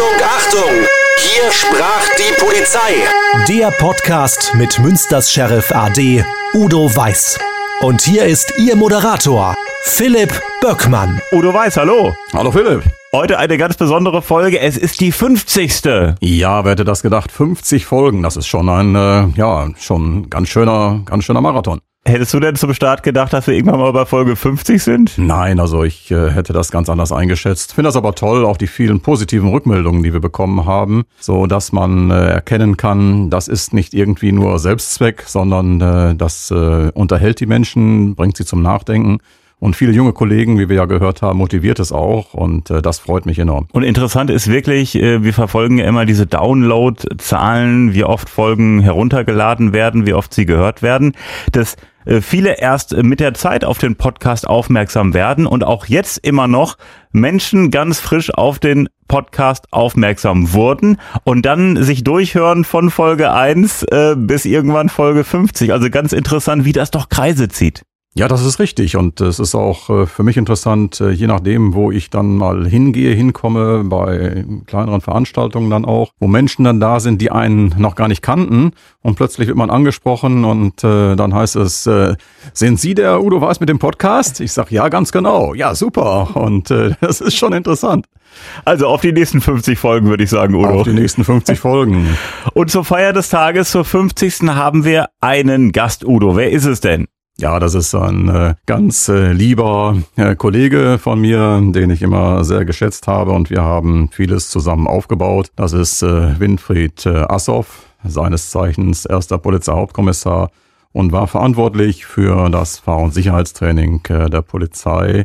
Achtung, Achtung! Hier sprach die Polizei. Der Podcast mit Münsters Sheriff AD Udo Weiß. Und hier ist Ihr Moderator, Philipp Böckmann. Udo Weiß, hallo. Hallo Philipp. Heute eine ganz besondere Folge. Es ist die 50. Ja, wer hätte das gedacht? 50 Folgen, das ist schon ein, äh, ja, schon ganz schöner, ganz schöner Marathon. Hättest du denn zum Start gedacht, dass wir irgendwann mal bei Folge 50 sind? Nein, also ich äh, hätte das ganz anders eingeschätzt. Finde das aber toll, auch die vielen positiven Rückmeldungen, die wir bekommen haben, so dass man äh, erkennen kann, das ist nicht irgendwie nur Selbstzweck, sondern äh, das äh, unterhält die Menschen, bringt sie zum Nachdenken. Und viele junge Kollegen, wie wir ja gehört haben, motiviert es auch und äh, das freut mich enorm. Und interessant ist wirklich, äh, wir verfolgen ja immer diese Download-Zahlen, wie oft Folgen heruntergeladen werden, wie oft sie gehört werden. Das äh, viele erst mit der Zeit auf den Podcast aufmerksam werden und auch jetzt immer noch Menschen ganz frisch auf den Podcast aufmerksam wurden und dann sich durchhören von Folge 1 äh, bis irgendwann Folge 50. Also ganz interessant, wie das doch Kreise zieht. Ja, das ist richtig. Und es ist auch äh, für mich interessant, äh, je nachdem, wo ich dann mal hingehe, hinkomme, bei kleineren Veranstaltungen dann auch, wo Menschen dann da sind, die einen noch gar nicht kannten. Und plötzlich wird man angesprochen und äh, dann heißt es, äh, sind Sie der Udo Weiß mit dem Podcast? Ich sage, ja, ganz genau. Ja, super. Und äh, das ist schon interessant. Also auf die nächsten 50 Folgen würde ich sagen, Udo. Auf die nächsten 50 Folgen. Und zur Feier des Tages, zur 50. haben wir einen Gast, Udo. Wer ist es denn? Ja, das ist ein äh, ganz äh, lieber äh, Kollege von mir, den ich immer sehr geschätzt habe und wir haben vieles zusammen aufgebaut. Das ist äh, Winfried äh, Assoff, seines Zeichens erster Polizeihauptkommissar und war verantwortlich für das Fahr- und Sicherheitstraining äh, der Polizei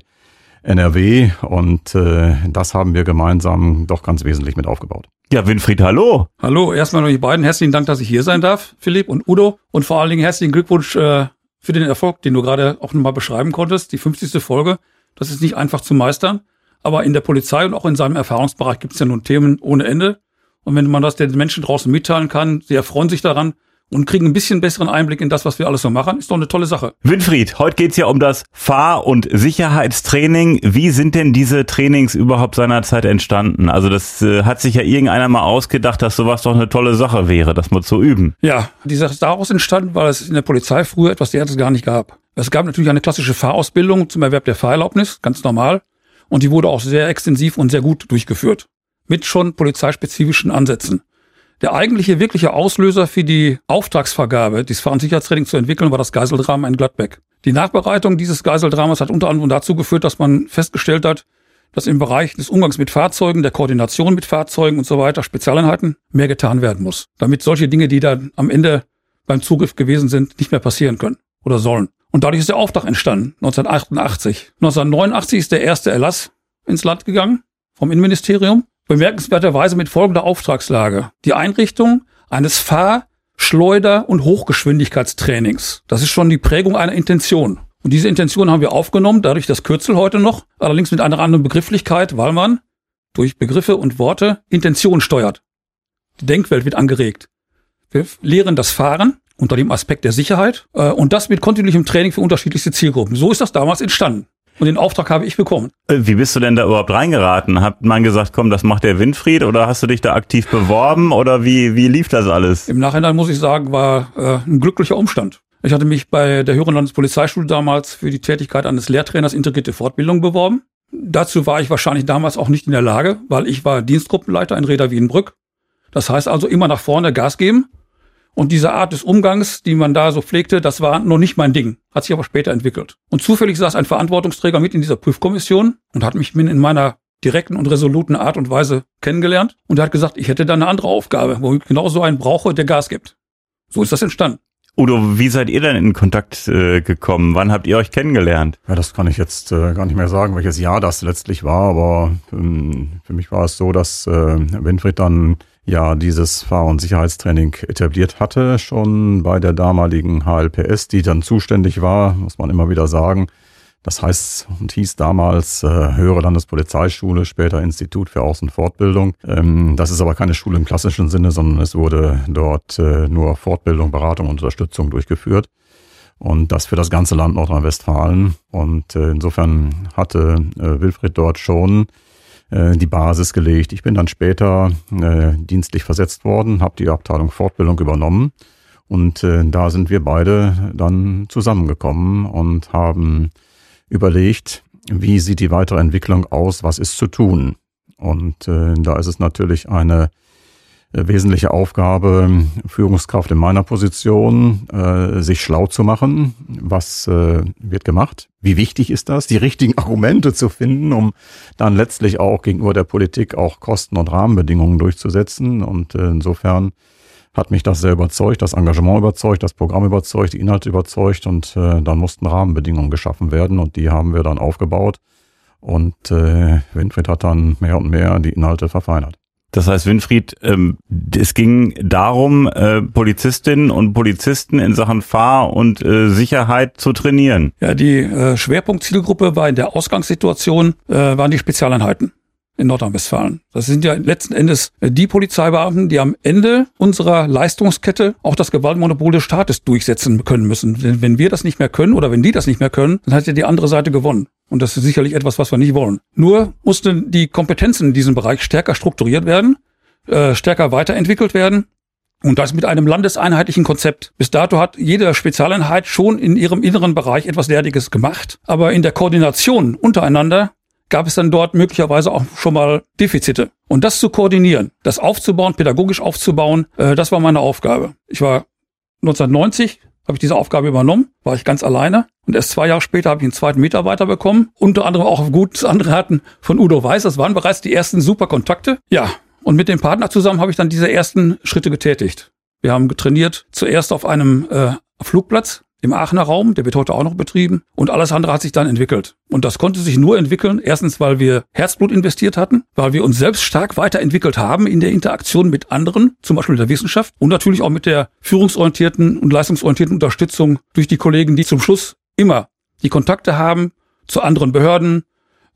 NRW und äh, das haben wir gemeinsam doch ganz wesentlich mit aufgebaut. Ja, Winfried, hallo. Hallo, erstmal noch die beiden. Herzlichen Dank, dass ich hier sein darf, Philipp und Udo. Und vor allen Dingen herzlichen Glückwunsch äh, für den Erfolg, den du gerade auch nochmal beschreiben konntest. Die 50. Folge, das ist nicht einfach zu meistern. Aber in der Polizei und auch in seinem Erfahrungsbereich gibt es ja nun Themen ohne Ende. Und wenn man das den Menschen draußen mitteilen kann, sie erfreuen sich daran, und kriegen ein bisschen besseren Einblick in das, was wir alles so machen. Ist doch eine tolle Sache. Winfried, heute geht's ja um das Fahr- und Sicherheitstraining. Wie sind denn diese Trainings überhaupt seinerzeit entstanden? Also das äh, hat sich ja irgendeiner mal ausgedacht, dass sowas doch eine tolle Sache wäre, das mal zu üben. Ja, die Sache ist daraus entstanden, weil es in der Polizei früher etwas derartiges gar nicht gab. Es gab natürlich eine klassische Fahrausbildung zum Erwerb der Fahrerlaubnis, ganz normal. Und die wurde auch sehr extensiv und sehr gut durchgeführt. Mit schon polizeispezifischen Ansätzen. Der eigentliche wirkliche Auslöser für die Auftragsvergabe, dieses Fahren- zu entwickeln, war das Geiseldrama in Gladbeck. Die Nachbereitung dieses Geiseldramas hat unter anderem dazu geführt, dass man festgestellt hat, dass im Bereich des Umgangs mit Fahrzeugen, der Koordination mit Fahrzeugen und so weiter, Spezialeinheiten, mehr getan werden muss. Damit solche Dinge, die dann am Ende beim Zugriff gewesen sind, nicht mehr passieren können oder sollen. Und dadurch ist der Auftrag entstanden, 1988. 1989 ist der erste Erlass ins Land gegangen vom Innenministerium bemerkenswerterweise mit folgender Auftragslage. Die Einrichtung eines Fahr-, Schleuder- und Hochgeschwindigkeitstrainings. Das ist schon die Prägung einer Intention. Und diese Intention haben wir aufgenommen, dadurch das Kürzel heute noch, allerdings mit einer anderen Begrifflichkeit, weil man durch Begriffe und Worte Intention steuert. Die Denkwelt wird angeregt. Wir lehren das Fahren unter dem Aspekt der Sicherheit äh, und das mit kontinuierlichem Training für unterschiedlichste Zielgruppen. So ist das damals entstanden. Und den Auftrag habe ich bekommen. Äh, wie bist du denn da überhaupt reingeraten? Hat man gesagt, komm, das macht der Winfried oder hast du dich da aktiv beworben oder wie, wie lief das alles? Im Nachhinein muss ich sagen, war äh, ein glücklicher Umstand. Ich hatte mich bei der Höheren Landespolizeischule damals für die Tätigkeit eines Lehrtrainers integrierte Fortbildung beworben. Dazu war ich wahrscheinlich damals auch nicht in der Lage, weil ich war Dienstgruppenleiter in Reda Wienbrück. Das heißt also immer nach vorne Gas geben und diese Art des Umgangs, die man da so pflegte, das war noch nicht mein Ding, hat sich aber später entwickelt. Und zufällig saß ein Verantwortungsträger mit in dieser Prüfkommission und hat mich in meiner direkten und resoluten Art und Weise kennengelernt und er hat gesagt, ich hätte da eine andere Aufgabe, wo ich genau so einen brauche, der Gas gibt. So ist das entstanden. Udo, wie seid ihr denn in Kontakt äh, gekommen? Wann habt ihr euch kennengelernt? Ja, das kann ich jetzt äh, gar nicht mehr sagen, welches Jahr das letztlich war, aber ähm, für mich war es so, dass äh, Winfried dann ja dieses Fahr- und Sicherheitstraining etabliert hatte, schon bei der damaligen HLPS, die dann zuständig war, muss man immer wieder sagen. Das heißt und hieß damals äh, Höhere Landespolizeischule, später Institut für Außenfortbildung. Ähm, das ist aber keine Schule im klassischen Sinne, sondern es wurde dort äh, nur Fortbildung, Beratung und Unterstützung durchgeführt. Und das für das ganze Land Nordrhein-Westfalen. Und äh, insofern hatte äh, Wilfried dort schon die Basis gelegt. Ich bin dann später äh, dienstlich versetzt worden, habe die Abteilung Fortbildung übernommen und äh, da sind wir beide dann zusammengekommen und haben überlegt, wie sieht die weitere Entwicklung aus, was ist zu tun. Und äh, da ist es natürlich eine äh, wesentliche Aufgabe, Führungskraft in meiner Position, äh, sich schlau zu machen. Was äh, wird gemacht? Wie wichtig ist das, die richtigen Argumente zu finden, um dann letztlich auch gegenüber der Politik auch Kosten und Rahmenbedingungen durchzusetzen? Und äh, insofern hat mich das sehr überzeugt, das Engagement überzeugt, das Programm überzeugt, die Inhalte überzeugt und äh, dann mussten Rahmenbedingungen geschaffen werden und die haben wir dann aufgebaut. Und äh, Winfried hat dann mehr und mehr die Inhalte verfeinert. Das heißt, Winfried, ähm, es ging darum, äh, Polizistinnen und Polizisten in Sachen Fahr- und äh, Sicherheit zu trainieren. Ja, die äh, Schwerpunktzielgruppe war in der Ausgangssituation, äh, waren die Spezialeinheiten in Nordrhein-Westfalen. Das sind ja letzten Endes äh, die Polizeibeamten, die am Ende unserer Leistungskette auch das Gewaltmonopol des Staates durchsetzen können müssen. Denn wenn wir das nicht mehr können oder wenn die das nicht mehr können, dann hat ja die andere Seite gewonnen. Und das ist sicherlich etwas, was wir nicht wollen. Nur mussten die Kompetenzen in diesem Bereich stärker strukturiert werden, äh, stärker weiterentwickelt werden. Und das mit einem landeseinheitlichen Konzept. Bis dato hat jede Spezialeinheit schon in ihrem inneren Bereich etwas derartiges gemacht. Aber in der Koordination untereinander gab es dann dort möglicherweise auch schon mal Defizite. Und das zu koordinieren, das aufzubauen, pädagogisch aufzubauen, äh, das war meine Aufgabe. Ich war 1990, habe ich diese Aufgabe übernommen, war ich ganz alleine. Und erst zwei Jahre später habe ich einen zweiten Mitarbeiter bekommen. Unter anderem auch auf gutes andere hatten von Udo Weiß. Das waren bereits die ersten super Kontakte. Ja, und mit dem Partner zusammen habe ich dann diese ersten Schritte getätigt. Wir haben getrainiert zuerst auf einem äh, Flugplatz im Aachener Raum, der wird heute auch noch betrieben und alles andere hat sich dann entwickelt. Und das konnte sich nur entwickeln, erstens, weil wir Herzblut investiert hatten, weil wir uns selbst stark weiterentwickelt haben in der Interaktion mit anderen, zum Beispiel mit der Wissenschaft und natürlich auch mit der führungsorientierten und leistungsorientierten Unterstützung durch die Kollegen, die zum Schluss immer die Kontakte haben zu anderen Behörden,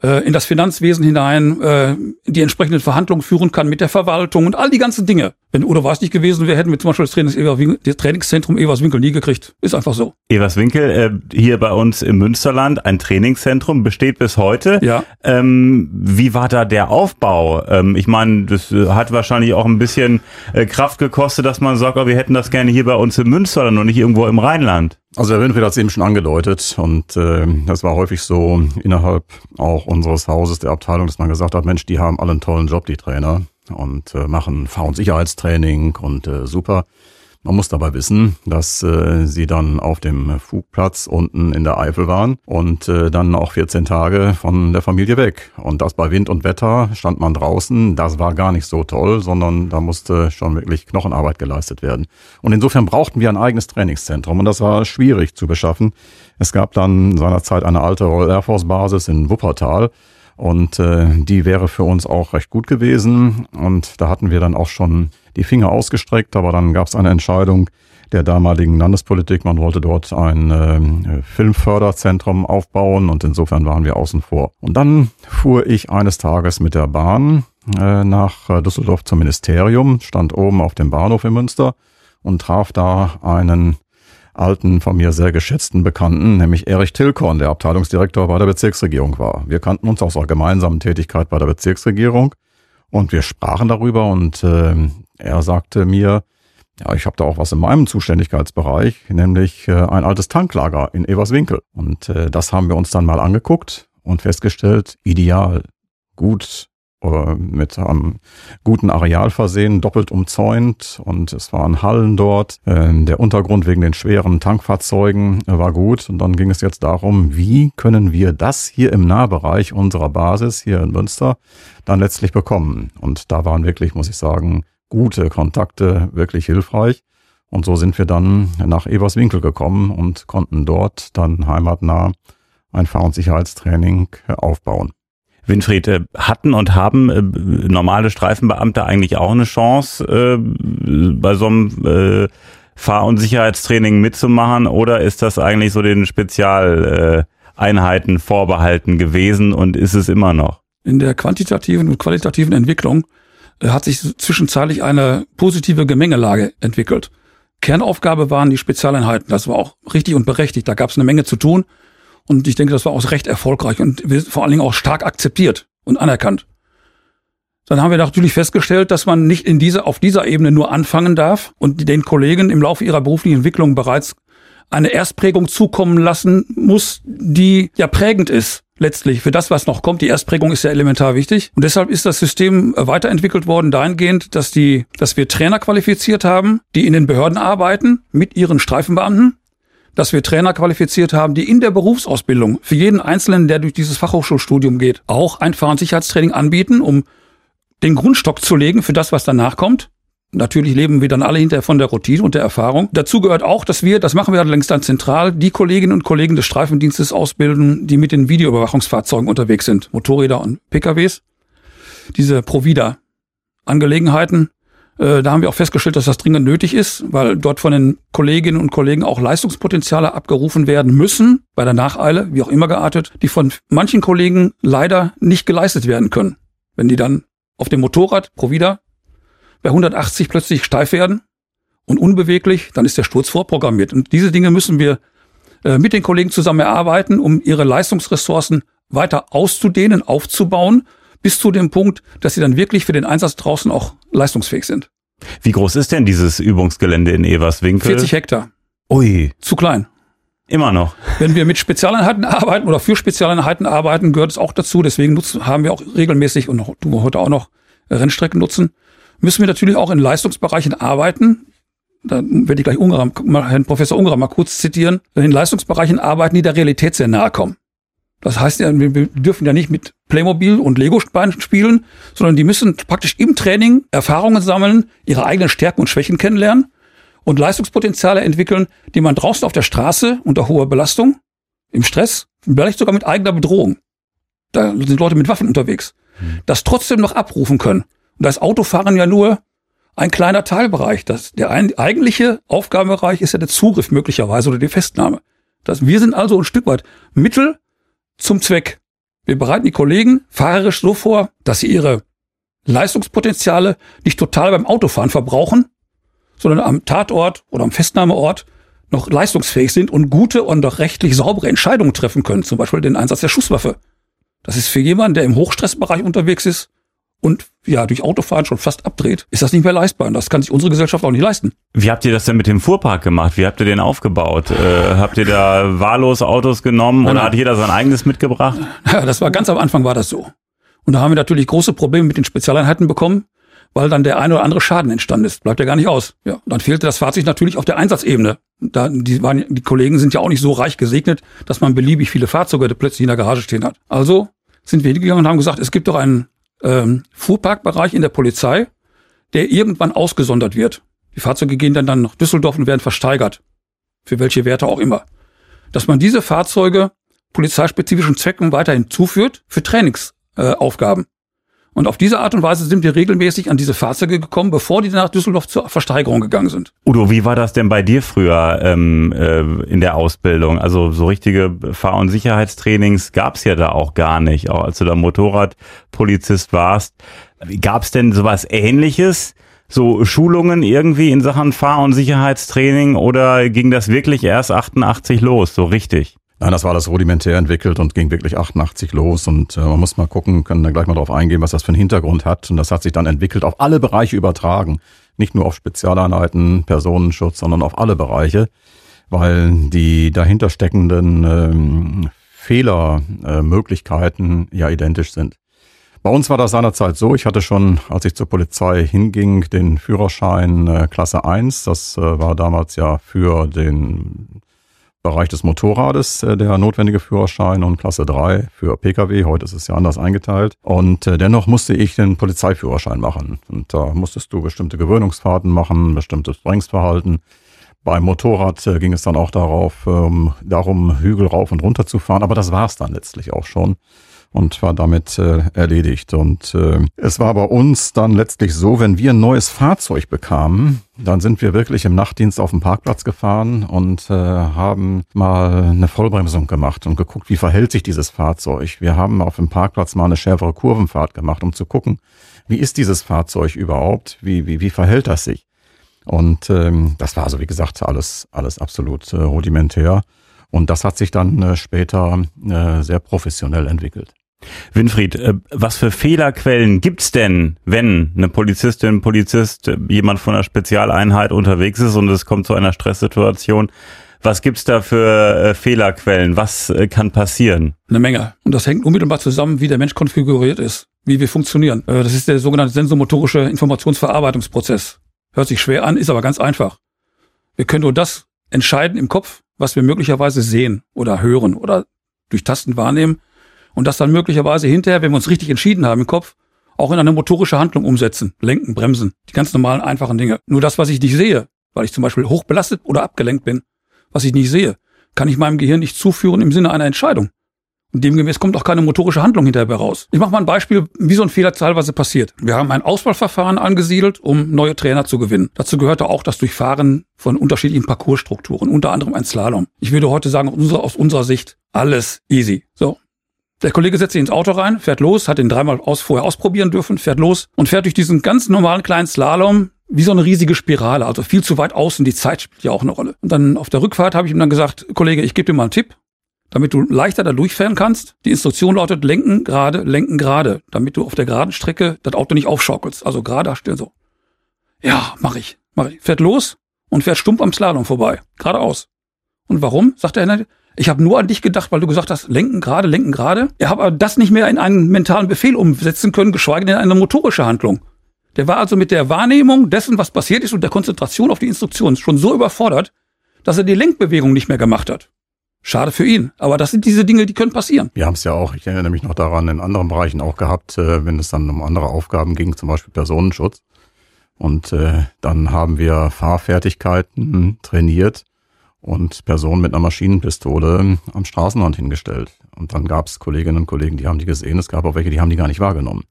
äh, in das Finanzwesen hinein äh, die entsprechenden Verhandlungen führen kann mit der Verwaltung und all die ganzen Dinge. Wenn Udo Weiß nicht gewesen wäre, hätten wir zum Beispiel das, Trainings das Trainingszentrum Everswinkel nie gekriegt. Ist einfach so. Everswinkel, äh, hier bei uns im Münsterland, ein Trainingszentrum, besteht bis heute. Ja. Ähm, wie war da der Aufbau? Ähm, ich meine, das äh, hat wahrscheinlich auch ein bisschen äh, Kraft gekostet, dass man sagt, oh, wir hätten das gerne hier bei uns im Münsterland und nicht irgendwo im Rheinland. Also der Winfried hat es eben schon angedeutet und äh, das war häufig so innerhalb auch unseres Hauses, der Abteilung, dass man gesagt hat, Mensch, die haben alle einen tollen Job, die Trainer und äh, machen Fahr- und Sicherheitstraining und äh, super. Man muss dabei wissen, dass äh, sie dann auf dem Flugplatz unten in der Eifel waren und äh, dann auch 14 Tage von der Familie weg. Und das bei Wind und Wetter stand man draußen. Das war gar nicht so toll, sondern da musste schon wirklich Knochenarbeit geleistet werden. Und insofern brauchten wir ein eigenes Trainingszentrum und das war schwierig zu beschaffen. Es gab dann seinerzeit eine alte Royal Air Force Basis in Wuppertal und äh, die wäre für uns auch recht gut gewesen. Und da hatten wir dann auch schon die Finger ausgestreckt, aber dann gab es eine Entscheidung der damaligen Landespolitik. Man wollte dort ein äh, Filmförderzentrum aufbauen und insofern waren wir außen vor. Und dann fuhr ich eines Tages mit der Bahn äh, nach äh, Düsseldorf zum Ministerium, stand oben auf dem Bahnhof in Münster und traf da einen alten, von mir sehr geschätzten Bekannten, nämlich Erich Tilkorn, der Abteilungsdirektor bei der Bezirksregierung war. Wir kannten uns aus einer gemeinsamen Tätigkeit bei der Bezirksregierung und wir sprachen darüber und äh, er sagte mir, ja, ich habe da auch was in meinem Zuständigkeitsbereich, nämlich äh, ein altes Tanklager in Everswinkel. Und äh, das haben wir uns dann mal angeguckt und festgestellt, ideal, gut äh, mit einem guten Areal versehen, doppelt umzäunt und es waren Hallen dort. Ähm, der Untergrund wegen den schweren Tankfahrzeugen äh, war gut und dann ging es jetzt darum, wie können wir das hier im Nahbereich unserer Basis hier in Münster dann letztlich bekommen. Und da waren wirklich, muss ich sagen, gute Kontakte wirklich hilfreich. Und so sind wir dann nach Eberswinkel gekommen und konnten dort dann heimatnah ein Fahr- und Sicherheitstraining aufbauen. Winfried, äh, hatten und haben äh, normale Streifenbeamte eigentlich auch eine Chance, äh, bei so einem Fahr- und Sicherheitstraining mitzumachen oder ist das eigentlich so den Spezialeinheiten vorbehalten gewesen und ist es immer noch? In der quantitativen und qualitativen Entwicklung hat sich zwischenzeitlich eine positive Gemengelage entwickelt. Kernaufgabe waren die Spezialeinheiten. Das war auch richtig und berechtigt. Da gab es eine Menge zu tun. Und ich denke, das war auch recht erfolgreich und vor allen Dingen auch stark akzeptiert und anerkannt. Dann haben wir natürlich festgestellt, dass man nicht in dieser, auf dieser Ebene nur anfangen darf und den Kollegen im Laufe ihrer beruflichen Entwicklung bereits eine Erstprägung zukommen lassen muss, die ja prägend ist letztlich für das, was noch kommt. Die Erstprägung ist ja elementar wichtig. Und deshalb ist das System weiterentwickelt worden dahingehend, dass die, dass wir Trainer qualifiziert haben, die in den Behörden arbeiten mit ihren Streifenbeamten, dass wir Trainer qualifiziert haben, die in der Berufsausbildung für jeden Einzelnen, der durch dieses Fachhochschulstudium geht, auch ein Fahr- und Sicherheitstraining anbieten, um den Grundstock zu legen für das, was danach kommt. Natürlich leben wir dann alle hinterher von der Routine und der Erfahrung. Dazu gehört auch, dass wir, das machen wir allerdings dann zentral, die Kolleginnen und Kollegen des Streifendienstes ausbilden, die mit den Videoüberwachungsfahrzeugen unterwegs sind, Motorräder und PKWs. Diese Provida-Angelegenheiten, äh, da haben wir auch festgestellt, dass das dringend nötig ist, weil dort von den Kolleginnen und Kollegen auch Leistungspotenziale abgerufen werden müssen, bei der Nacheile, wie auch immer geartet, die von manchen Kollegen leider nicht geleistet werden können. Wenn die dann auf dem Motorrad Provida bei 180 plötzlich steif werden und unbeweglich, dann ist der Sturz vorprogrammiert. Und diese Dinge müssen wir äh, mit den Kollegen zusammen erarbeiten, um ihre Leistungsressourcen weiter auszudehnen, aufzubauen, bis zu dem Punkt, dass sie dann wirklich für den Einsatz draußen auch leistungsfähig sind. Wie groß ist denn dieses Übungsgelände in Everswinkel? 40 Hektar. Ui. Zu klein. Immer noch. Wenn wir mit Spezialeinheiten arbeiten oder für Spezialeinheiten arbeiten, gehört es auch dazu. Deswegen nutzen, haben wir auch regelmäßig und tun wir heute auch noch Rennstrecken nutzen müssen wir natürlich auch in Leistungsbereichen arbeiten. Da werde ich gleich Ungerer, Herrn Professor Ungerer mal kurz zitieren. In Leistungsbereichen arbeiten, die der Realität sehr nahe kommen. Das heißt, wir dürfen ja nicht mit Playmobil und Lego spielen, sondern die müssen praktisch im Training Erfahrungen sammeln, ihre eigenen Stärken und Schwächen kennenlernen und Leistungspotenziale entwickeln, die man draußen auf der Straße unter hoher Belastung, im Stress, vielleicht sogar mit eigener Bedrohung, da sind Leute mit Waffen unterwegs, hm. das trotzdem noch abrufen können. Und das Autofahren ja nur ein kleiner Teilbereich. Das, der ein, eigentliche Aufgabenbereich ist ja der Zugriff möglicherweise oder die Festnahme. Das, wir sind also ein Stück weit Mittel zum Zweck. Wir bereiten die Kollegen fahrerisch so vor, dass sie ihre Leistungspotenziale nicht total beim Autofahren verbrauchen, sondern am Tatort oder am Festnahmeort noch leistungsfähig sind und gute und auch rechtlich saubere Entscheidungen treffen können, zum Beispiel den Einsatz der Schusswaffe. Das ist für jemanden, der im Hochstressbereich unterwegs ist, und ja, durch Autofahren schon fast abdreht, ist das nicht mehr leistbar. Und das kann sich unsere Gesellschaft auch nicht leisten. Wie habt ihr das denn mit dem Fuhrpark gemacht? Wie habt ihr den aufgebaut? Äh, habt ihr da wahllos Autos genommen oder hat jeder sein eigenes mitgebracht? Ja, das war ganz am Anfang war das so. Und da haben wir natürlich große Probleme mit den Spezialeinheiten bekommen, weil dann der ein oder andere Schaden entstanden ist. Bleibt ja gar nicht aus. Ja, und dann fehlte das Fahrzeug natürlich auf der Einsatzebene. Da, die, waren, die Kollegen sind ja auch nicht so reich gesegnet, dass man beliebig viele Fahrzeuge plötzlich in der Garage stehen hat. Also sind wir hingegangen und haben gesagt, es gibt doch einen ähm, Fuhrparkbereich in der Polizei, der irgendwann ausgesondert wird. Die Fahrzeuge gehen dann, dann nach Düsseldorf und werden versteigert. Für welche Werte auch immer. Dass man diese Fahrzeuge polizeispezifischen Zwecken weiterhin zuführt für Trainingsaufgaben. Äh, und auf diese Art und Weise sind wir regelmäßig an diese Fahrzeuge gekommen, bevor die nach Düsseldorf zur Versteigerung gegangen sind. Udo, wie war das denn bei dir früher ähm, äh, in der Ausbildung? Also so richtige Fahr- und Sicherheitstrainings gab's ja da auch gar nicht, auch als du da Motorradpolizist warst. Gab's denn sowas ähnliches? So Schulungen irgendwie in Sachen Fahr- und Sicherheitstraining oder ging das wirklich erst 88 los, so richtig? Nein, das war alles rudimentär entwickelt und ging wirklich 88 los. Und äh, man muss mal gucken, können da gleich mal drauf eingehen, was das für einen Hintergrund hat. Und das hat sich dann entwickelt, auf alle Bereiche übertragen. Nicht nur auf Spezialeinheiten, Personenschutz, sondern auf alle Bereiche, weil die dahinter steckenden ähm, Fehlermöglichkeiten äh, ja identisch sind. Bei uns war das seinerzeit so, ich hatte schon, als ich zur Polizei hinging, den Führerschein äh, Klasse 1. Das äh, war damals ja für den Bereich des Motorrades äh, der notwendige Führerschein und Klasse 3 für Pkw. Heute ist es ja anders eingeteilt. Und äh, dennoch musste ich den Polizeiführerschein machen. Und da musstest du bestimmte Gewöhnungsfahrten machen, bestimmtes Bremsverhalten. Beim Motorrad äh, ging es dann auch darauf, ähm, darum, Hügel rauf und runter zu fahren. Aber das war es dann letztlich auch schon und war damit äh, erledigt. Und äh, es war bei uns dann letztlich so, wenn wir ein neues Fahrzeug bekamen, dann sind wir wirklich im Nachtdienst auf den Parkplatz gefahren und äh, haben mal eine Vollbremsung gemacht und geguckt, wie verhält sich dieses Fahrzeug. Wir haben auf dem Parkplatz mal eine schärfere Kurvenfahrt gemacht, um zu gucken, wie ist dieses Fahrzeug überhaupt, wie, wie, wie verhält das sich. Und ähm, das war also, wie gesagt, alles, alles absolut äh, rudimentär. Und das hat sich dann äh, später äh, sehr professionell entwickelt. Winfried, äh, was für Fehlerquellen gibt's denn, wenn eine Polizistin, Polizist, äh, jemand von einer Spezialeinheit unterwegs ist und es kommt zu einer Stresssituation? Was gibt's da für äh, Fehlerquellen? Was kann passieren? Eine Menge. Und das hängt unmittelbar zusammen, wie der Mensch konfiguriert ist, wie wir funktionieren. Das ist der sogenannte sensomotorische Informationsverarbeitungsprozess. Hört sich schwer an, ist aber ganz einfach. Wir können nur das entscheiden im Kopf, was wir möglicherweise sehen oder hören oder durch Tasten wahrnehmen und das dann möglicherweise hinterher, wenn wir uns richtig entschieden haben im Kopf, auch in eine motorische Handlung umsetzen, lenken, bremsen, die ganz normalen, einfachen Dinge. Nur das, was ich nicht sehe, weil ich zum Beispiel hochbelastet oder abgelenkt bin, was ich nicht sehe, kann ich meinem Gehirn nicht zuführen im Sinne einer Entscheidung. Und demgemäß kommt auch keine motorische Handlung hinterher raus. Ich mache mal ein Beispiel, wie so ein Fehler teilweise passiert. Wir haben ein Auswahlverfahren angesiedelt, um neue Trainer zu gewinnen. Dazu gehörte auch das Durchfahren von unterschiedlichen Parcoursstrukturen, unter anderem ein Slalom. Ich würde heute sagen, aus unserer Sicht alles easy. So. Der Kollege setzt sich ins Auto rein, fährt los, hat ihn dreimal aus, vorher ausprobieren dürfen, fährt los und fährt durch diesen ganz normalen kleinen Slalom wie so eine riesige Spirale, also viel zu weit außen. Die Zeit spielt ja auch eine Rolle. Und dann auf der Rückfahrt habe ich ihm dann gesagt, Kollege, ich gebe dir mal einen Tipp damit du leichter da durchfahren kannst. Die Instruktion lautet lenken gerade, lenken gerade, damit du auf der geraden Strecke das Auto nicht aufschaukelst. Also gerade still so. Ja, mach ich, mach ich. Fährt los und fährt stumpf am Slalom vorbei, geradeaus. Und warum? sagt der Herr, ich habe nur an dich gedacht, weil du gesagt hast, lenken gerade, lenken gerade. Er hat aber das nicht mehr in einen mentalen Befehl umsetzen können, geschweige denn in eine motorische Handlung. Der war also mit der Wahrnehmung dessen, was passiert ist und der Konzentration auf die Instruktion schon so überfordert, dass er die Lenkbewegung nicht mehr gemacht hat. Schade für ihn. Aber das sind diese Dinge, die können passieren. Wir haben es ja auch, ich erinnere mich noch daran, in anderen Bereichen auch gehabt, äh, wenn es dann um andere Aufgaben ging, zum Beispiel Personenschutz. Und äh, dann haben wir Fahrfertigkeiten trainiert und Personen mit einer Maschinenpistole am Straßenrand hingestellt. Und dann gab es Kolleginnen und Kollegen, die haben die gesehen. Es gab auch welche, die haben die gar nicht wahrgenommen.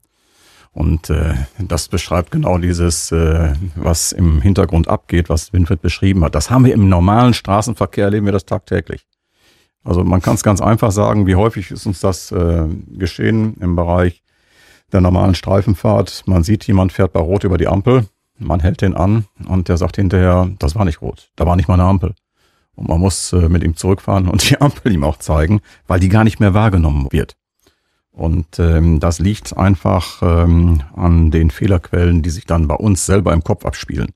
Und äh, das beschreibt genau dieses, äh, was im Hintergrund abgeht, was Winfried beschrieben hat. Das haben wir im normalen Straßenverkehr, erleben wir das tagtäglich. Also man kann es ganz einfach sagen, wie häufig ist uns das äh, geschehen im Bereich der normalen Streifenfahrt. Man sieht, jemand fährt bei Rot über die Ampel, man hält den an und der sagt hinterher, das war nicht rot, da war nicht mal eine Ampel. Und man muss äh, mit ihm zurückfahren und die Ampel ihm auch zeigen, weil die gar nicht mehr wahrgenommen wird. Und ähm, das liegt einfach ähm, an den Fehlerquellen, die sich dann bei uns selber im Kopf abspielen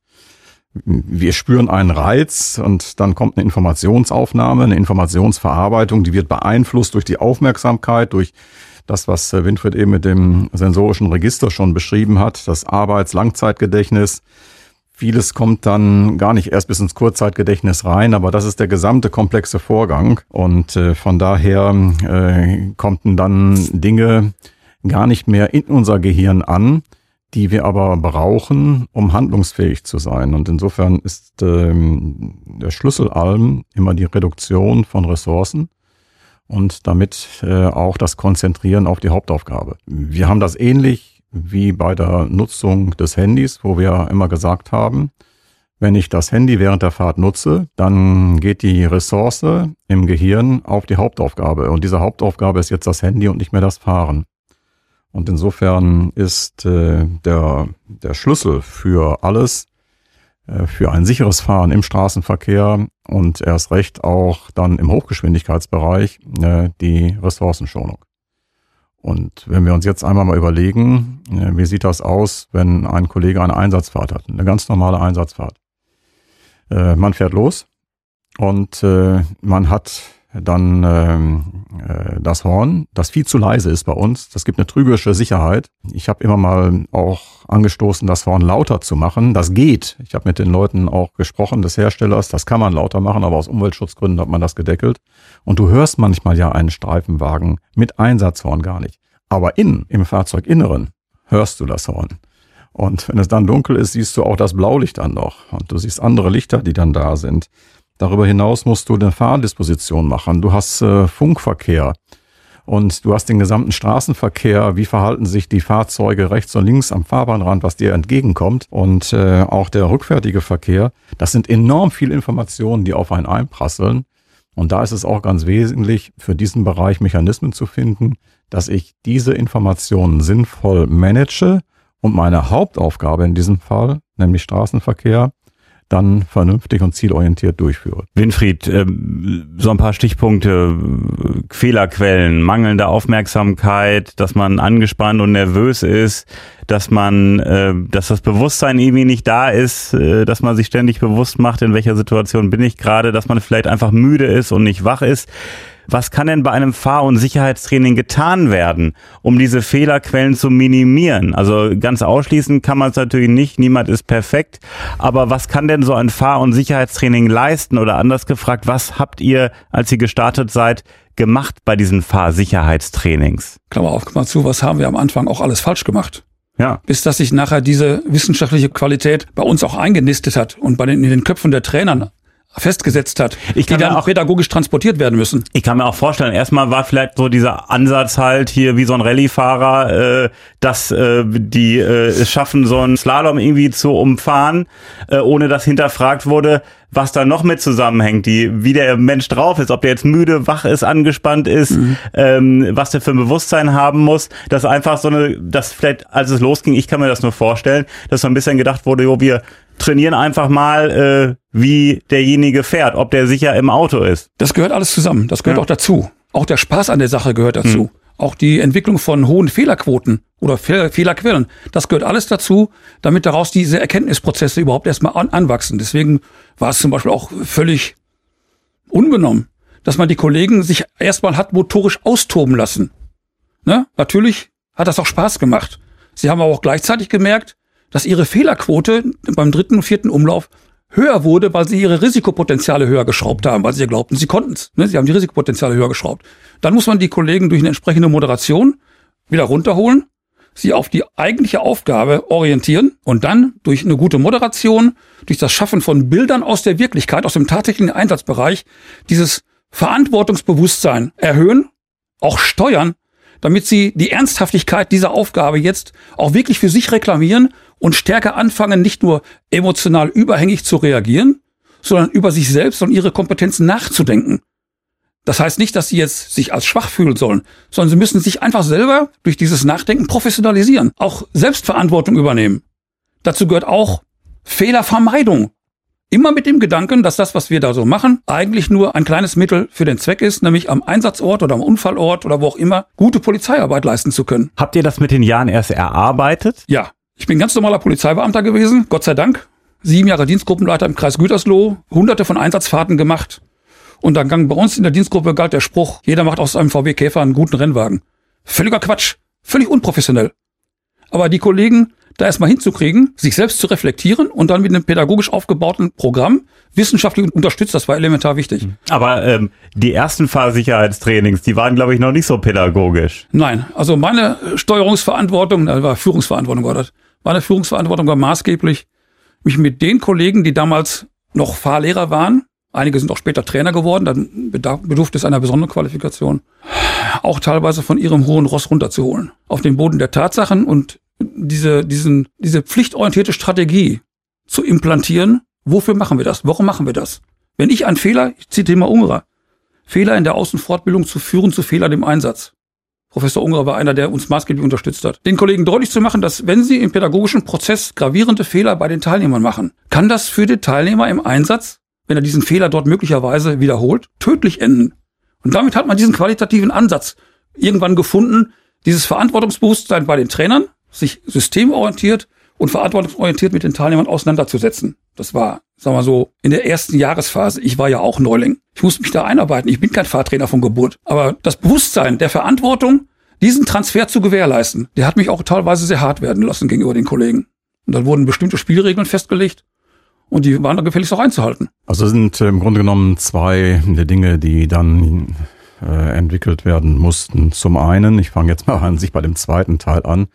wir spüren einen Reiz und dann kommt eine Informationsaufnahme, eine Informationsverarbeitung, die wird beeinflusst durch die Aufmerksamkeit, durch das, was Winfried eben mit dem sensorischen Register schon beschrieben hat, das Arbeits-Langzeitgedächtnis. Vieles kommt dann gar nicht erst bis ins Kurzzeitgedächtnis rein, aber das ist der gesamte komplexe Vorgang und äh, von daher äh, kommen dann Dinge gar nicht mehr in unser Gehirn an, die wir aber brauchen, um handlungsfähig zu sein. Und insofern ist ähm, der Schlüssel allem immer die Reduktion von Ressourcen und damit äh, auch das Konzentrieren auf die Hauptaufgabe. Wir haben das ähnlich wie bei der Nutzung des Handys, wo wir immer gesagt haben, wenn ich das Handy während der Fahrt nutze, dann geht die Ressource im Gehirn auf die Hauptaufgabe. Und diese Hauptaufgabe ist jetzt das Handy und nicht mehr das Fahren. Und insofern ist äh, der, der Schlüssel für alles, äh, für ein sicheres Fahren im Straßenverkehr und erst recht auch dann im Hochgeschwindigkeitsbereich äh, die Ressourcenschonung. Und wenn wir uns jetzt einmal mal überlegen, äh, wie sieht das aus, wenn ein Kollege eine Einsatzfahrt hat, eine ganz normale Einsatzfahrt. Äh, man fährt los und äh, man hat dann ähm, äh, das Horn, das viel zu leise ist bei uns. Das gibt eine trügerische Sicherheit. Ich habe immer mal auch angestoßen, das Horn lauter zu machen. Das geht. Ich habe mit den Leuten auch gesprochen des Herstellers. Das kann man lauter machen, aber aus Umweltschutzgründen hat man das gedeckelt. Und du hörst manchmal ja einen Streifenwagen mit Einsatzhorn gar nicht. Aber innen, im Fahrzeuginneren, hörst du das Horn. Und wenn es dann dunkel ist, siehst du auch das Blaulicht dann noch. Und du siehst andere Lichter, die dann da sind. Darüber hinaus musst du eine Fahrdisposition machen. Du hast äh, Funkverkehr und du hast den gesamten Straßenverkehr. Wie verhalten sich die Fahrzeuge rechts und links am Fahrbahnrand, was dir entgegenkommt? Und äh, auch der rückwärtige Verkehr. Das sind enorm viele Informationen, die auf einen einprasseln. Und da ist es auch ganz wesentlich, für diesen Bereich Mechanismen zu finden, dass ich diese Informationen sinnvoll manage und meine Hauptaufgabe in diesem Fall, nämlich Straßenverkehr, dann vernünftig und zielorientiert durchführe. Winfried, ähm, so ein paar Stichpunkte, Fehlerquellen, mangelnde Aufmerksamkeit, dass man angespannt und nervös ist, dass man, äh, dass das Bewusstsein irgendwie nicht da ist, äh, dass man sich ständig bewusst macht, in welcher Situation bin ich gerade, dass man vielleicht einfach müde ist und nicht wach ist. Was kann denn bei einem Fahr- und Sicherheitstraining getan werden, um diese Fehlerquellen zu minimieren? Also ganz ausschließen kann man es natürlich nicht, niemand ist perfekt, aber was kann denn so ein Fahr- und Sicherheitstraining leisten? Oder anders gefragt, was habt ihr, als ihr gestartet seid, gemacht bei diesen Fahrsicherheitstrainings? Klammer auf, Klammer zu, was haben wir am Anfang auch alles falsch gemacht? Ja. Bis dass sich nachher diese wissenschaftliche Qualität bei uns auch eingenistet hat und bei den, in den Köpfen der Trainern festgesetzt hat, Ich die kann mir dann auch- pädagogisch transportiert werden müssen. Ich kann mir auch vorstellen, erstmal war vielleicht so dieser Ansatz halt hier wie so ein Rallye-Fahrer, äh, dass äh, die äh, es schaffen, so einen Slalom irgendwie zu umfahren, äh, ohne dass hinterfragt wurde, was da noch mit zusammenhängt, die, wie der Mensch drauf ist, ob der jetzt müde, wach ist, angespannt ist, ähm, was der für ein Bewusstsein haben muss, dass einfach so eine, dass vielleicht, als es losging, ich kann mir das nur vorstellen, dass so ein bisschen gedacht wurde, jo, wir trainieren einfach mal, äh, wie derjenige fährt, ob der sicher im Auto ist. Das gehört alles zusammen. Das gehört Ja. auch dazu. Auch der Spaß an der Sache gehört dazu. Auch die Entwicklung von hohen Fehlerquoten oder Fe Fehlerquellen. Das gehört alles dazu, damit daraus diese Erkenntnisprozesse überhaupt erstmal an anwachsen. Deswegen war es zum Beispiel auch völlig unbenommen, dass man die Kollegen sich erstmal hat motorisch austoben lassen. Ne? Natürlich hat das auch Spaß gemacht. Sie haben aber auch gleichzeitig gemerkt, dass ihre Fehlerquote beim dritten und vierten Umlauf höher wurde, weil sie ihre Risikopotenziale höher geschraubt haben, weil sie glaubten, sie konnten es. Ne? Sie haben die Risikopotenziale höher geschraubt. Dann muss man die Kollegen durch eine entsprechende Moderation wieder runterholen, sie auf die eigentliche Aufgabe orientieren und dann durch eine gute Moderation, durch das Schaffen von Bildern aus der Wirklichkeit, aus dem tatsächlichen Einsatzbereich, dieses Verantwortungsbewusstsein erhöhen, auch steuern, damit sie die Ernsthaftigkeit dieser Aufgabe jetzt auch wirklich für sich reklamieren und stärker anfangen, nicht nur emotional überhängig zu reagieren, sondern über sich selbst und ihre Kompetenzen nachzudenken. Das heißt nicht, dass sie jetzt sich als schwach fühlen sollen, sondern sie müssen sich einfach selber durch dieses Nachdenken professionalisieren, auch Selbstverantwortung übernehmen. Dazu gehört auch Fehlervermeidung. Immer mit dem Gedanken, dass das, was wir da so machen, eigentlich nur ein kleines Mittel für den Zweck ist, nämlich am Einsatzort oder am Unfallort oder wo auch immer gute Polizeiarbeit leisten zu können. Habt ihr das mit den Jahren erst erarbeitet? Ja, ich bin ganz normaler Polizeibeamter gewesen, Gott sei Dank. Sieben Jahre Dienstgruppenleiter im Kreis Gütersloh, hunderte von Einsatzfahrten gemacht. Und dann gang bei uns in der Dienstgruppe galt der Spruch, jeder macht aus einem VW Käfer einen guten Rennwagen. Völliger Quatsch, völlig unprofessionell. Aber die Kollegen da erstmal hinzukriegen, sich selbst zu reflektieren und dann mit einem pädagogisch aufgebauten Programm wissenschaftlich unterstützt, das war elementar wichtig. Aber ähm, die ersten Fahrsicherheitstrainings, die waren, glaube ich, noch nicht so pädagogisch. Nein, also meine Steuerungsverantwortung, äh, war Führungsverantwortung war das. Meine Führungsverantwortung war maßgeblich, mich mit den Kollegen, die damals noch Fahrlehrer waren, einige sind auch später Trainer geworden, dann bedurfte es einer besonderen Qualifikation, auch teilweise von ihrem hohen Ross runterzuholen. Auf den Boden der Tatsachen und diese, diesen, diese pflichtorientierte Strategie zu implantieren, wofür machen wir das? Warum machen wir das? Wenn ich einen Fehler, ich zitiere mal Ungerer, Fehler in der Außenfortbildung zu führen zu Fehlern im Einsatz. Professor Ungerer war einer, der uns maßgeblich unterstützt hat. Den Kollegen deutlich zu machen, dass wenn sie im pädagogischen Prozess gravierende Fehler bei den Teilnehmern machen, kann das für den Teilnehmer im Einsatz, wenn er diesen Fehler dort möglicherweise wiederholt, tödlich enden. Und damit hat man diesen qualitativen Ansatz irgendwann gefunden, dieses Verantwortungsbewusstsein bei den Trainern, sich systemorientiert und verantwortungsorientiert mit den Teilnehmern auseinanderzusetzen. Das war, sagen wir so, in der ersten Jahresphase. Ich war ja auch Neuling. Ich musste mich da einarbeiten. Ich bin kein Fahrtrainer von Geburt. Aber das Bewusstsein der Verantwortung, diesen Transfer zu gewährleisten, der hat mich auch teilweise sehr hart werden lassen gegenüber den Kollegen. Und dann wurden bestimmte Spielregeln festgelegt und die waren dann gefälligst auch einzuhalten. Also sind im Grunde genommen zwei der Dinge, die dann äh, entwickelt werden mussten. Zum einen, ich fange jetzt mal an sich bei dem zweiten Teil an,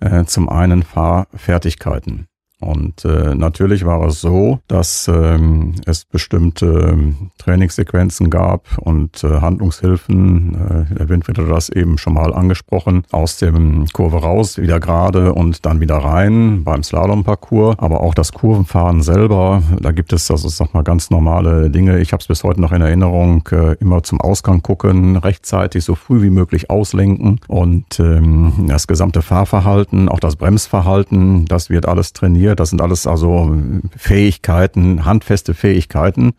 äh, zum einen Fahrfertigkeiten. Und äh, natürlich war es so, dass ähm, es bestimmte ähm, Trainingssequenzen gab und äh, Handlungshilfen. Äh, der Winfried hat das eben schon mal angesprochen. Aus dem Kurve raus, wieder gerade und dann wieder rein beim Slalomparcours. Aber auch das Kurvenfahren selber, da gibt es, also sag mal, ganz normale Dinge. Ich habe es bis heute noch in Erinnerung, äh, immer zum Ausgang gucken, rechtzeitig so früh wie möglich auslenken und ähm, das gesamte Fahrverhalten, auch das Bremsverhalten, das wird alles trainiert trainiert. Das sind alles also Fähigkeiten, handfeste Fähigkeiten,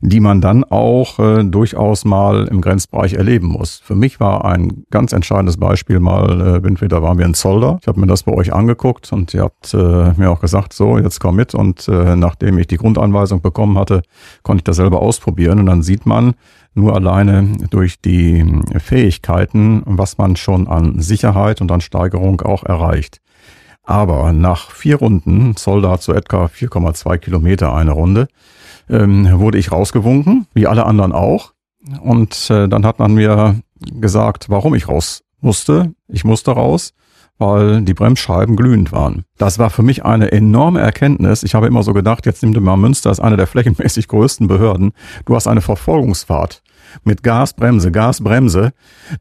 die man dann auch äh, durchaus mal im Grenzbereich erleben muss. Für mich war ein ganz entscheidendes Beispiel mal, äh, da waren wir in Zolder. Ich habe mir das bei euch angeguckt und ihr habt äh, mir auch gesagt, so, jetzt komm mit. Und äh, nachdem ich die Grundanweisung bekommen hatte, konnte ich das selber ausprobieren. Und dann sieht man, nur alleine durch die Fähigkeiten, was man schon an Sicherheit und an Steigerung auch erreicht. Aber nach vier Runden, Soldat zu etwa 4,2 Kilometer eine Runde, ähm, wurde ich rausgewunken, wie alle anderen auch. Und äh, dann hat man mir gesagt, warum ich raus musste. Ich musste raus, weil die Bremsscheiben glühend waren. Das war für mich eine enorme Erkenntnis. Ich habe immer so gedacht, jetzt nimm dir mal Münster, ist eine der flächenmäßig größten Behörden. Du hast eine Verfolgungsfahrt mit Gasbremse, Gasbremse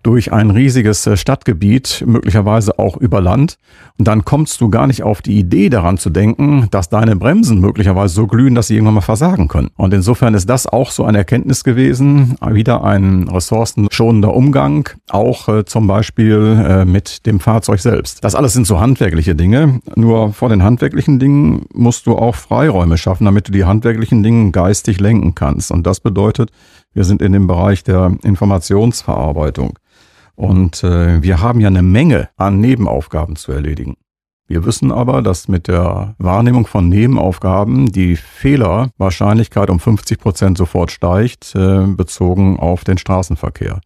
durch ein riesiges äh, Stadtgebiet, möglicherweise auch über Land. Und dann kommst du gar nicht auf die Idee daran zu denken, dass deine Bremsen möglicherweise so glühen, dass sie irgendwann mal versagen können. Und insofern ist das auch so eine Erkenntnis gewesen, wieder ein ressourcenschonender Umgang, auch äh, zum Beispiel äh, mit dem Fahrzeug selbst. Das alles sind so handwerkliche Dinge. Nur vor den handwerklichen Dingen musst du auch Freiräume schaffen, damit du die handwerklichen Dinge geistig lenken kannst. Und das bedeutet, wir sind in dem Bereich der Informationsverarbeitung. Und äh, wir haben ja eine Menge an Nebenaufgaben zu erledigen. Wir wissen aber, dass mit der Wahrnehmung von Nebenaufgaben die Fehlerwahrscheinlichkeit um 50 Prozent sofort steigt, äh, bezogen auf den Straßenverkehr.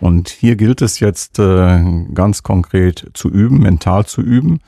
Und hier gilt es jetzt äh, ganz konkret zu üben, mental zu üben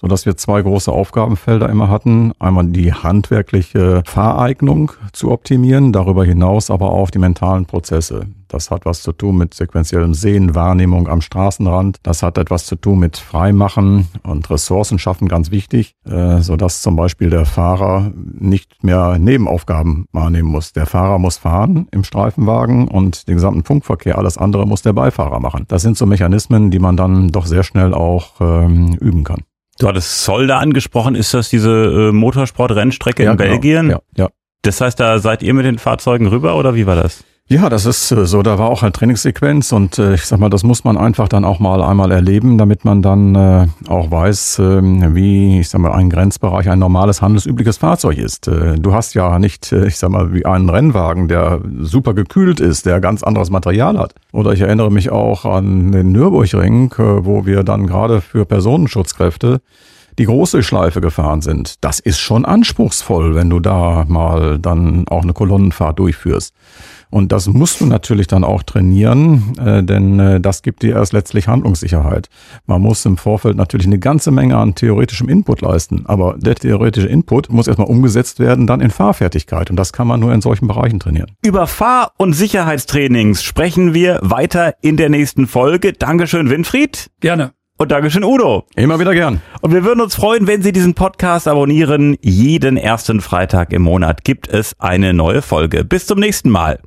so dass wir zwei große Aufgabenfelder immer hatten. Einmal die handwerkliche Fahreignung zu optimieren, darüber hinaus aber auch die mentalen Prozesse. Das hat was zu tun mit sequenziellem Sehen, Wahrnehmung am Straßenrand. Das hat etwas zu tun mit Freimachen und Ressourcen schaffen, ganz wichtig, äh, so dass zum Beispiel der Fahrer nicht mehr Nebenaufgaben wahrnehmen muss. Der Fahrer muss fahren im Streifenwagen und den gesamten Funkverkehr, alles andere muss der Beifahrer machen. Das sind so Mechanismen, die man dann doch sehr schnell auch ähm, üben kann. Du hattest Solda angesprochen. Ist das diese äh, Motorsport-Rennstrecke ja, in genau. Belgien? Ja, ja. Das heißt, da seid ihr mit den Fahrzeugen rüber oder wie war das? Ja, das ist äh, so. Da war auch eine Trainingssequenz und äh, ich sag mal, das muss man einfach dann auch mal einmal erleben, damit man dann äh, auch weiß, äh, wie, ich sag mal, ein Grenzbereich ein normales handelsübliches Fahrzeug ist. Du hast ja nicht, ich sag mal, wie einen Rennwagen, der super gekühlt ist, der ganz anderes Material hat. Oder ich erinnere mich auch an den Nürburgring, wo wir dann gerade für Personenschutzkräfte die große Schleife gefahren sind. Das ist schon anspruchsvoll, wenn du da mal dann auch eine Kolonnenfahrt durchführst. Und das musst du natürlich dann auch trainieren, äh, denn äh, das gibt dir erst letztlich Handlungssicherheit. Man muss im Vorfeld natürlich eine ganze Menge an theoretischem Input leisten, aber der theoretische Input muss erstmal umgesetzt werden, dann in Fahrfertigkeit. Und das kann man nur in solchen Bereichen trainieren. Über Fahr- und Sicherheitstrainings sprechen wir weiter in der nächsten Folge. Dankeschön, Winfried. Gerne. Und Dankeschön, Udo. Immer wieder gern. Und wir würden uns freuen, wenn Sie diesen Podcast abonnieren. Jeden ersten Freitag im Monat gibt es eine neue Folge. Bis zum nächsten Mal.